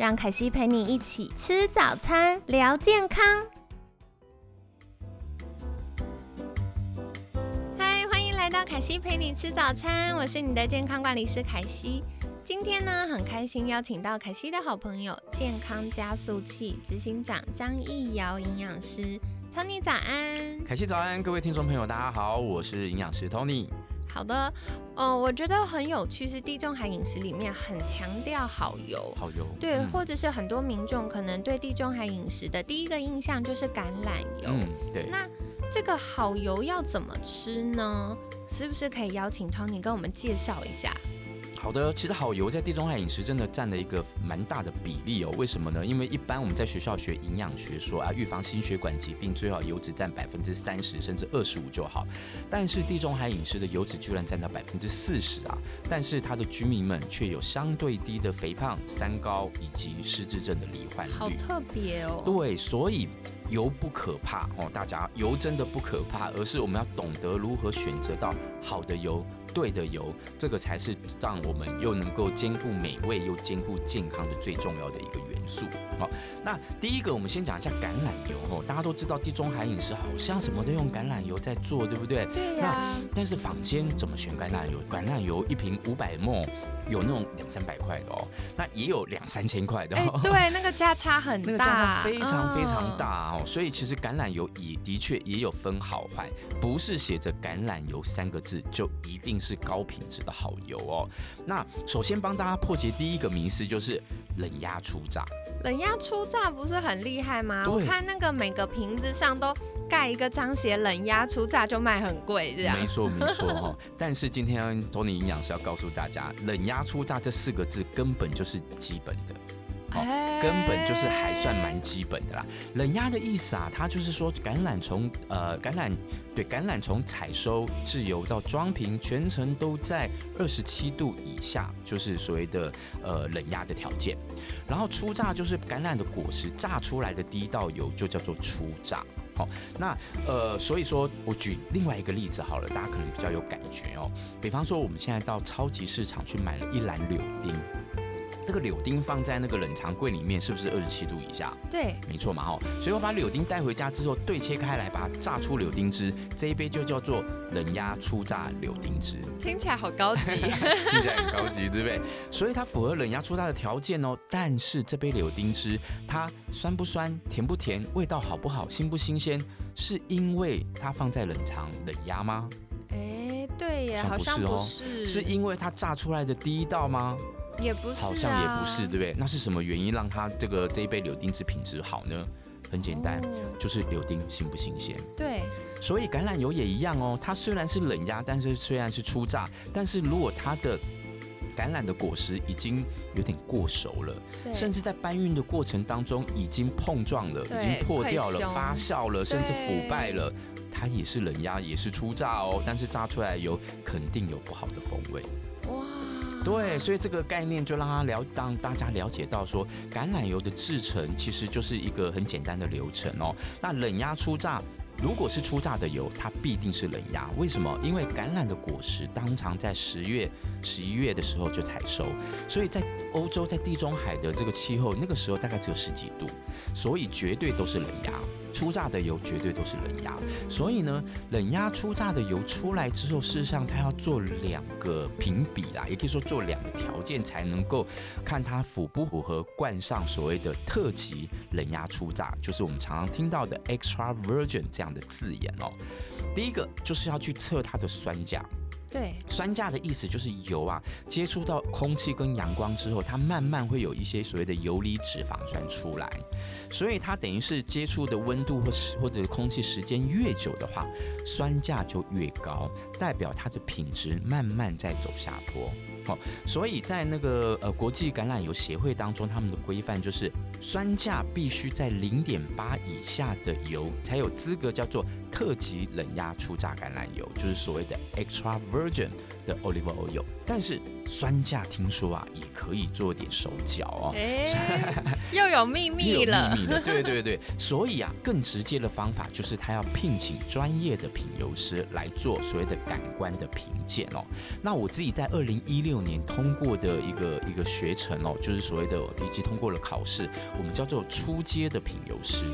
让凯西陪你一起吃早餐，聊健康。嗨，欢迎来到凯西陪你吃早餐，我是你的健康管理师凯西。今天呢，很开心邀请到凯西的好朋友，健康加速器执行长张义尧营养师，Tony 早安。凯西早安，各位听众朋友，大家好，我是营养师 Tony。好的，嗯，我觉得很有趣，是地中海饮食里面很强调好油，好油，对，或者是很多民众可能对地中海饮食的第一个印象就是橄榄油，嗯，对。那这个好油要怎么吃呢？是不是可以邀请 Tony 跟我们介绍一下？好的，其实好油在地中海饮食真的占了一个蛮大的比例哦。为什么呢？因为一般我们在学校学营养学说啊，预防心血管疾病最好油脂占百分之三十甚至二十五就好。但是地中海饮食的油脂居然占到百分之四十啊！但是它的居民们却有相对低的肥胖、三高以及失智症的罹患率。好特别哦。对，所以油不可怕哦，大家油真的不可怕，而是我们要懂得如何选择到好的油。对的油，这个才是让我们又能够兼顾美味又兼顾健康的最重要的一个元素。好，那第一个我们先讲一下橄榄油哦，大家都知道地中海饮食好像什么都用橄榄油在做，对不对？对呀。那但是坊间怎么选橄榄油？橄榄油一瓶五百沫。有那种两三百块的哦，那也有两三千块的。哦。对，那个价差很大，那个价差非常非常大哦。所以其实橄榄油也的确也有分好坏，不是写着橄榄油三个字就一定是高品质的好油哦。那首先帮大家破解第一个迷思，就是冷压出榨。冷压出榨不是很厉害吗？我看那个每个瓶子上都。盖一个章写冷压出榨就卖很贵，这样没错没错哈。但是今天托尼营养师要告诉大家，冷压出榨这四个字根本就是基本的，根本就是还算蛮基本的啦。冷压的意思啊，它就是说橄榄从呃橄榄对橄榄从采收制油到装瓶，全程都在二十七度以下，就是所谓的呃冷压的条件。然后初榨就是橄榄的果实榨出来的第一道油，就叫做初榨。好那呃，所以说我举另外一个例子好了，大家可能比较有感觉哦。比方说，我们现在到超级市场去买了一篮柳丁。这个柳丁放在那个冷藏柜里面，是不是二十七度以下？对，没错嘛，哦，所以我把柳丁带回家之后，对切开来，把它榨出柳丁汁，这一杯就叫做冷压初榨柳丁汁。听起来好高级，听起来很高级，对不对？所以它符合冷压初榨的条件哦。但是这杯柳丁汁，它酸不酸，甜不甜，味道好不好，新不新鲜，是因为它放在冷藏冷压吗？哎，对呀，好像不是哦，是因为它榨出来的第一道吗？也不是，好像也不是，对不对？那是什么原因让它这个这一杯柳丁汁品质好呢？很简单，就是柳丁新不新鲜。对，所以橄榄油也一样哦。它虽然是冷压，但是虽然是初榨，但是如果它的橄榄的果实已经有点过熟了，甚至在搬运的过程当中已经碰撞了，已经破掉了、发酵了，甚至腐败了，它也是冷压，也是初榨哦。但是榨出来油肯定有不好的风味。对，所以这个概念就让他了，让大家了解到说，橄榄油的制成其实就是一个很简单的流程哦。那冷压出榨。如果是初榨的油，它必定是冷压。为什么？因为橄榄的果实当常在十月、十一月的时候就采收，所以在欧洲，在地中海的这个气候，那个时候大概只有十几度，所以绝对都是冷压。初榨的油绝对都是冷压。所以呢，冷压初榨的油出来之后，事实上它要做两个评比啦，也可以说做两个条件，才能够看它符不符合冠上所谓的特级冷压初榨，就是我们常常听到的 extra virgin 这样。的字眼哦，第一个就是要去测它的酸价，对，酸价的意思就是油啊，接触到空气跟阳光之后，它慢慢会有一些所谓的游离脂肪酸出来，所以它等于是接触的温度或是或者空气时间越久的话，酸价就越高，代表它的品质慢慢在走下坡。好，所以在那个呃国际橄榄油协会当中，他们的规范就是酸价必须在零点八以下的油才有资格叫做特级冷压初榨橄榄油，就是所谓的 extra virgin 的 olive oil。但是酸价听说啊，也可以做点手脚哦。哎，又有秘密了。秘密了，对对对。所以啊，更直接的方法就是他要聘请专业的品油师来做所谓的感官的评鉴哦。那我自己在二零一六年通过的一个一个学程哦，就是所谓的以及通过了考试，我们叫做初阶的品油师。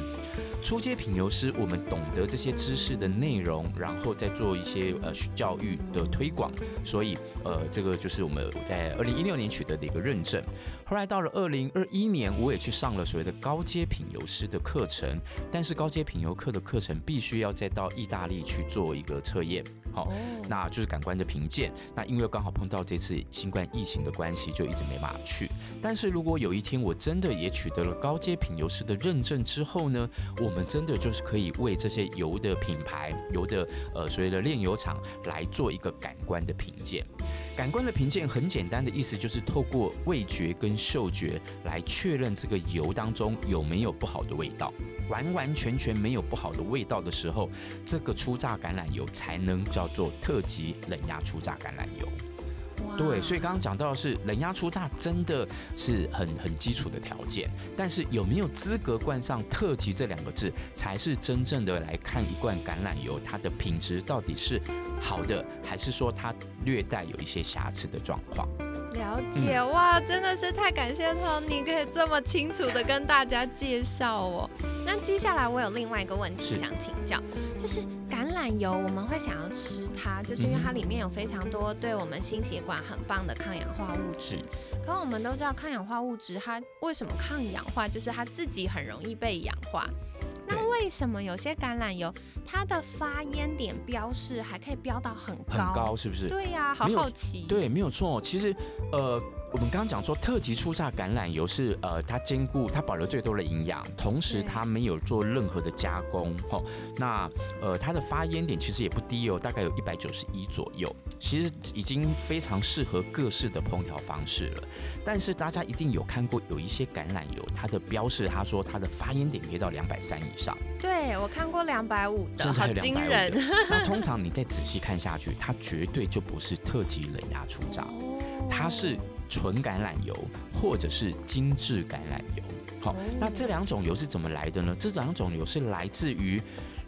初阶品油师，我们懂得这些知识的内容，然后再做一些呃教育的推广，所以呃这个就是我们在二零一六年取得的一个认证。后来到了二零二一年，我也去上了所谓的高阶品油师的课程，但是高阶品油课的课程必须要再到意大利去做一个测验，好，那就是感官的评鉴。那因为刚好碰到这次新冠疫情的关系，就一直没办法去。但是如果有一天我真的也取得了高阶品油师的认证之后呢，我我们真的就是可以为这些油的品牌、油的呃所谓的炼油厂来做一个感官的评鉴。感官的评鉴很简单的意思就是透过味觉跟嗅觉来确认这个油当中有没有不好的味道。完完全全没有不好的味道的时候，这个初榨橄榄油才能叫做特级冷压初榨橄榄油。对，所以刚刚讲到的是冷压初榨，真的是很很基础的条件。但是有没有资格冠上特级这两个字，才是真正的来看一罐橄榄油它的品质到底是好的，还是说它略带有一些瑕疵的状况。了解哇，真的是太感谢 Tony 可以这么清楚的跟大家介绍哦。那接下来我有另外一个问题想请教，就是橄榄油我们会想要吃它，就是因为它里面有非常多对我们心血管很棒的抗氧化物质。可我们都知道抗氧化物质它为什么抗氧化，就是它自己很容易被氧化。为什么有些橄榄油它的发烟点标示还可以标到很高？很高是不是？对呀，好好奇。对，没有错。其实，呃。我们刚刚讲说，特级初榨橄榄油是呃，它兼顾它保留最多的营养，同时它没有做任何的加工，吼。那呃，它的发烟点其实也不低哦，大概有一百九十一左右，其实已经非常适合各式的烹调方式了。但是大家一定有看过有一些橄榄油，它的标示它说它的发烟点可以到两百三以上。对我看过两百五的，好惊人。那通常你再仔细看下去，它绝对就不是特级冷压初榨，它是。纯橄榄油或者是精致橄榄油，好，那这两种油是怎么来的呢？这两种油是来自于。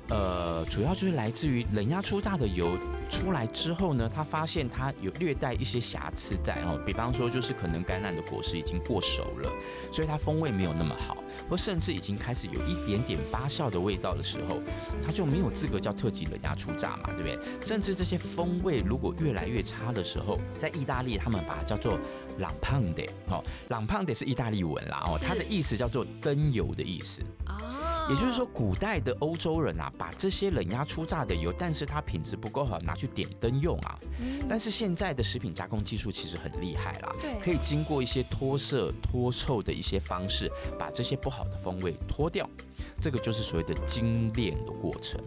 呃，主要就是来自于冷压出榨的油出来之后呢，他发现它有略带一些瑕疵在哦，比方说就是可能橄榄的果实已经过熟了，所以它风味没有那么好，或甚至已经开始有一点点发酵的味道的时候，它就没有资格叫特级冷压出榨嘛，对不对？甚至这些风味如果越来越差的时候，在意大利他们把它叫做朗胖的，哦，朗胖的是意大利文啦，哦，它的意思叫做灯油的意思。也就是说，古代的欧洲人啊，把这些冷压出榨的油，但是它品质不够好，拿去点灯用啊。但是现在的食品加工技术其实很厉害啦，可以经过一些脱色、脱臭的一些方式，把这些不好的风味脱掉。这个就是所谓的精炼的过程，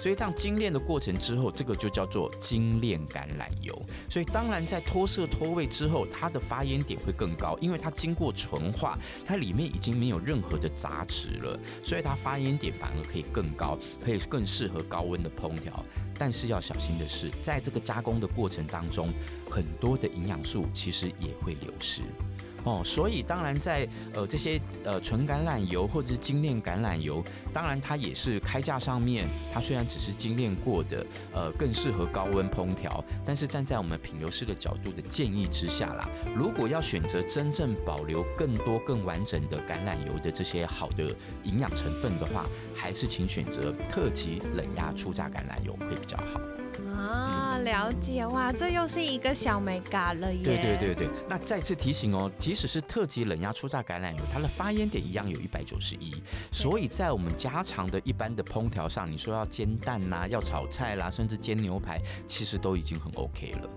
所以这样精炼的过程之后，这个就叫做精炼橄榄油。所以当然在脱色脱味之后，它的发烟点会更高，因为它经过纯化，它里面已经没有任何的杂质了，所以它发烟点反而可以更高，可以更适合高温的烹调。但是要小心的是，在这个加工的过程当中，很多的营养素其实也会流失。哦，所以当然在呃这些呃纯橄榄油或者是精炼橄榄油，当然它也是开价上面，它虽然只是精炼过的，呃更适合高温烹调，但是站在我们品油师的角度的建议之下啦，如果要选择真正保留更多更完整的橄榄油的这些好的营养成分的话，还是请选择特级冷压初榨橄榄油会比较好。啊，了解哇，这又是一个小美嘎了耶。对对对对，那再次提醒哦，即使是特级冷压初榨橄榄油，它的发烟点一样有一百九十一，所以在我们家常的一般的烹调上，你说要煎蛋啊，要炒菜啦，甚至煎牛排，其实都已经很 OK 了。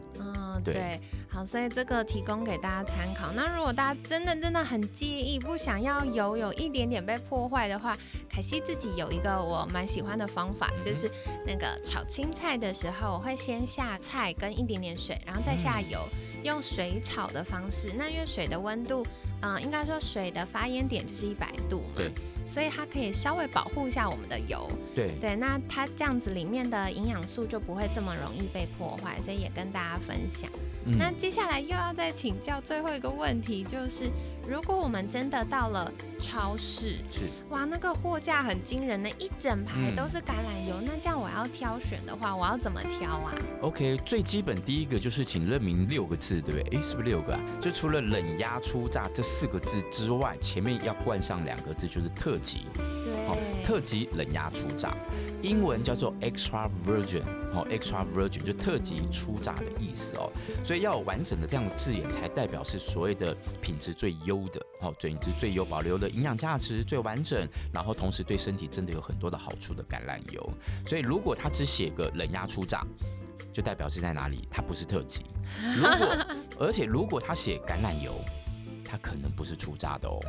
嗯，对，好，所以这个提供给大家参考。那如果大家真的真的很介意，不想要油有一点点被破坏的话，凯西自己有一个我蛮喜欢的方法，就是那个炒青菜的时候，我会先下菜跟一点点水，然后再下油，用水炒的方式。那因为水的温度，嗯，应该说水的发烟点就是一百度嘛。对。所以它可以稍微保护一下我们的油，对对，那它这样子里面的营养素就不会这么容易被破坏，所以也跟大家分享。那接下来又要再请教最后一个问题，就是如果我们真的到了超市，是哇，那个货架很惊人的一整排都是橄榄油，那这样我要挑选的话，我要怎么挑啊？OK，最基本第一个就是请认明六个字，对不对？哎，是不是六个啊？就除了冷压出榨这四个字之外，前面要冠上两个字，就是特。级，对，特级冷压出榨，英文叫做 extra virgin，哦，extra virgin 就特级初榨的意思哦，所以要有完整的这样的字眼，才代表是所谓的品质最优的，哦，品质最优，保留的营养价值最完整，然后同时对身体真的有很多的好处的橄榄油。所以如果他只写个冷压初榨，就代表是在哪里？它不是特级。如果而且如果他写橄榄油，它可能不是初榨的哦。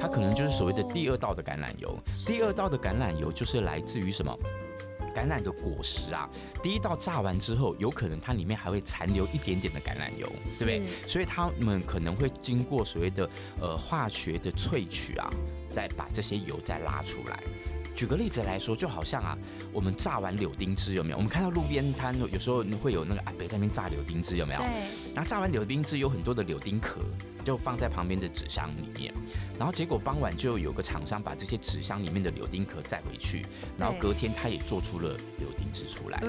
它可能就是所谓的第二道的橄榄油，第二道的橄榄油就是来自于什么？橄榄的果实啊。第一道榨完之后，有可能它里面还会残留一点点的橄榄油，对不对？所以他们可能会经过所谓的呃化学的萃取啊，再把这些油再拉出来。举个例子来说，就好像啊，我们炸完柳丁汁有没有？我们看到路边摊有时候会有那个阿伯在那边炸柳丁汁，有没有？对。那炸完柳丁汁有很多的柳丁壳。就放在旁边的纸箱里面，然后结果傍晚就有个厂商把这些纸箱里面的柳丁壳载回去，然后隔天他也做出了柳丁汁出来。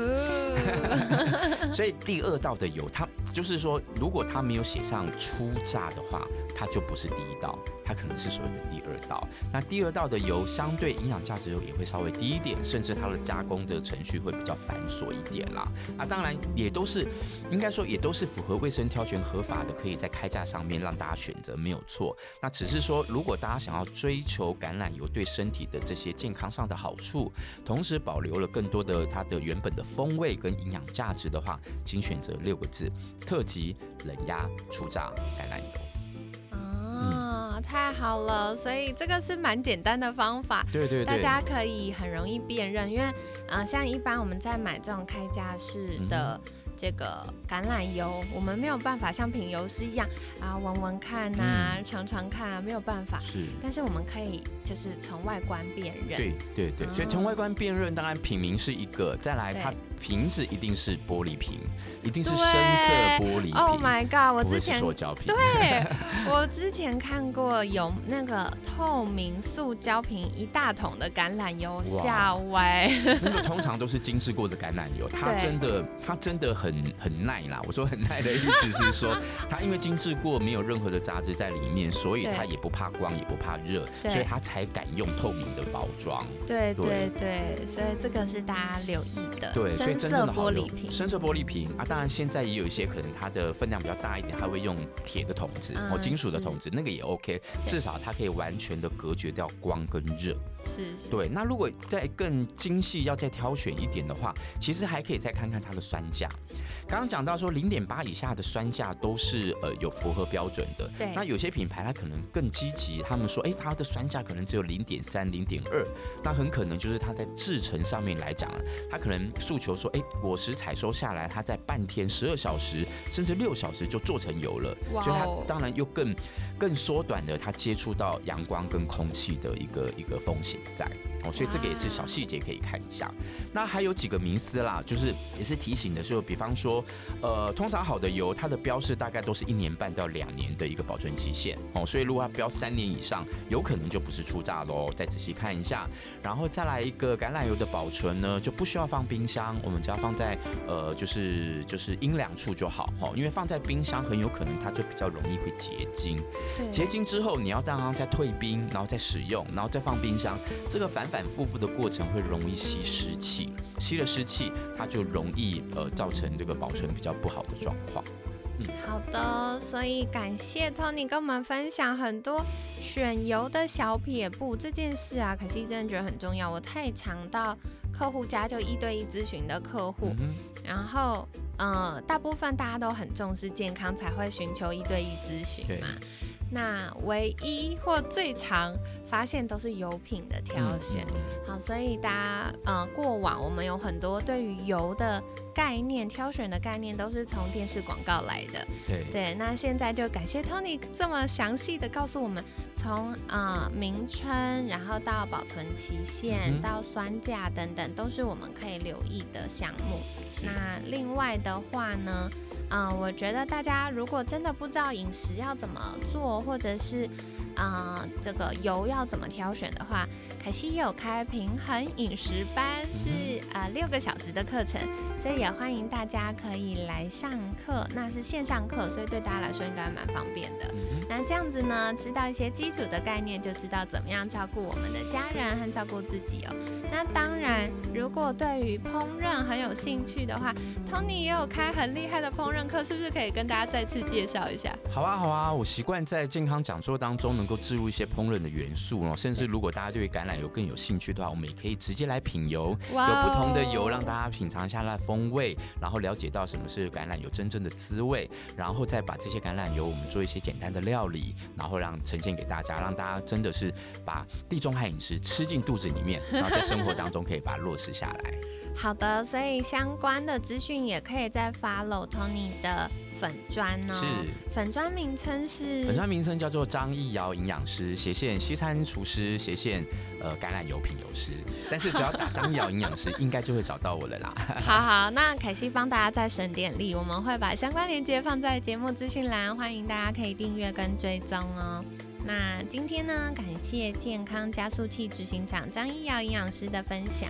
所以第二道的油，它就是说，如果它没有写上初榨的话，它就不是第一道，它可能是所谓的第二道。那第二道的油相对营养价值也会稍微低一点，甚至它的加工的程序会比较繁琐一点啦。啊，当然也都是应该说也都是符合卫生挑选合法的，可以在开价上面让。大家选择没有错，那只是说，如果大家想要追求橄榄油对身体的这些健康上的好处，同时保留了更多的它的原本的风味跟营养价值的话，请选择六个字：特级冷压初榨橄榄油。啊，太好了！所以这个是蛮简单的方法，对对，大家可以很容易辨认，因为呃，像一般我们在买这种开架式的。这个橄榄油，我们没有办法像品油师一样啊，闻闻看呐，尝尝看啊，没有办法。是，但是我们可以就是从外观辨认。对对对，所以从外观辨认，当然品名是一个，再来它。瓶子一定是玻璃瓶，一定是深色玻璃瓶。Oh my god！我之前塑胶瓶。对，我之前看过有那个透明塑胶瓶一大桶的橄榄油，吓歪。那个通常都是精致过的橄榄油，它真的它真的很很耐啦。我说很耐的意思是说，它因为精致过，没有任何的杂质在里面，所以它也不怕光，也不怕热，所以它才敢用透明的包装。对对对，所以这个是大家留意的。对，所以。深色玻璃瓶，深色玻璃瓶啊，当然现在也有一些可能它的分量比较大一点，它会用铁的桶子或金属的桶子，那个也 OK，至少它可以完全的隔绝掉光跟热。是是。对，那如果再更精细，要再挑选一点的话，其实还可以再看看它的酸价。刚刚讲到说零点八以下的酸价都是呃有符合标准的。对。那有些品牌它可能更积极，他们说，哎，它的酸价可能只有零点三、零点二，那很可能就是它在制成上面来讲，它可能诉求。说哎，果实采收下来，它在半天、十二小时甚至六小时就做成油了，所以它当然又更更缩短了它接触到阳光跟空气的一个一个风险在。哦，所以这个也是小细节可以看一下。那还有几个迷思啦，就是也是提醒的是，比方说，呃，通常好的油，它的标示大概都是一年半到两年的一个保存期限。哦，所以如果它标三年以上，有可能就不是出榨喽。再仔细看一下，然后再来一个橄榄油的保存呢，就不需要放冰箱，我们只要放在呃，就是就是阴凉处就好。哦，因为放在冰箱很有可能它就比较容易会结晶。对。结晶之后，你要让它再退冰，然后再使用，然后再放冰箱，这个反。反复复的过程会容易吸湿气，吸了湿气，它就容易呃造成这个保存比较不好的状况。嗯好的，所以感谢 Tony 跟我们分享很多选油的小撇步这件事啊，可惜真的觉得很重要。我太常到客户家就一对一咨询的客户，然后呃，大部分大家都很重视健康，才会寻求一对一咨询嘛。那唯一或最常发现都是油品的挑选，好，所以大家呃，过往我们有很多对于油的。概念挑选的概念都是从电视广告来的，对对。那现在就感谢 Tony 这么详细的告诉我们，从呃名称，然后到保存期限，到酸价等等，都是我们可以留意的项目。那另外的话呢，嗯，我觉得大家如果真的不知道饮食要怎么做，或者是啊这个油要怎么挑选的话。凯西也有开平衡饮食班，是呃六个小时的课程，所以也欢迎大家可以来上课。那是线上课，所以对大家来说应该蛮方便的。那这样子呢，知道一些基础的概念，就知道怎么样照顾我们的家人和照顾自己哦。那当然，如果对于烹饪很有兴趣的话，Tony 也有开很厉害的烹饪课，是不是可以跟大家再次介绍一下？好啊，好啊，我习惯在健康讲座当中能够置入一些烹饪的元素哦，甚至如果大家对橄榄油更有兴趣的话，我们也可以直接来品油，有不同的油让大家品尝一下它的风味，然后了解到什么是橄榄油真正的滋味，然后再把这些橄榄油我们做一些简单的料理，然后让呈现给大家，让大家真的是把地中海饮食吃进肚子里面，然后在生活当中可以把它落实下来。好的，所以相关的资讯也可以再 follow Tony 的。粉砖呢？是粉砖名称是粉砖名称叫做张艺瑶营养师斜线西餐厨师斜线呃橄榄油品油师，但是只要打张艺瑶营养师，应该就会找到我了啦。好好，那凯西帮大家再省点力，我们会把相关链接放在节目资讯栏，欢迎大家可以订阅跟追踪哦。那今天呢，感谢健康加速器执行长张义尧营养师的分享。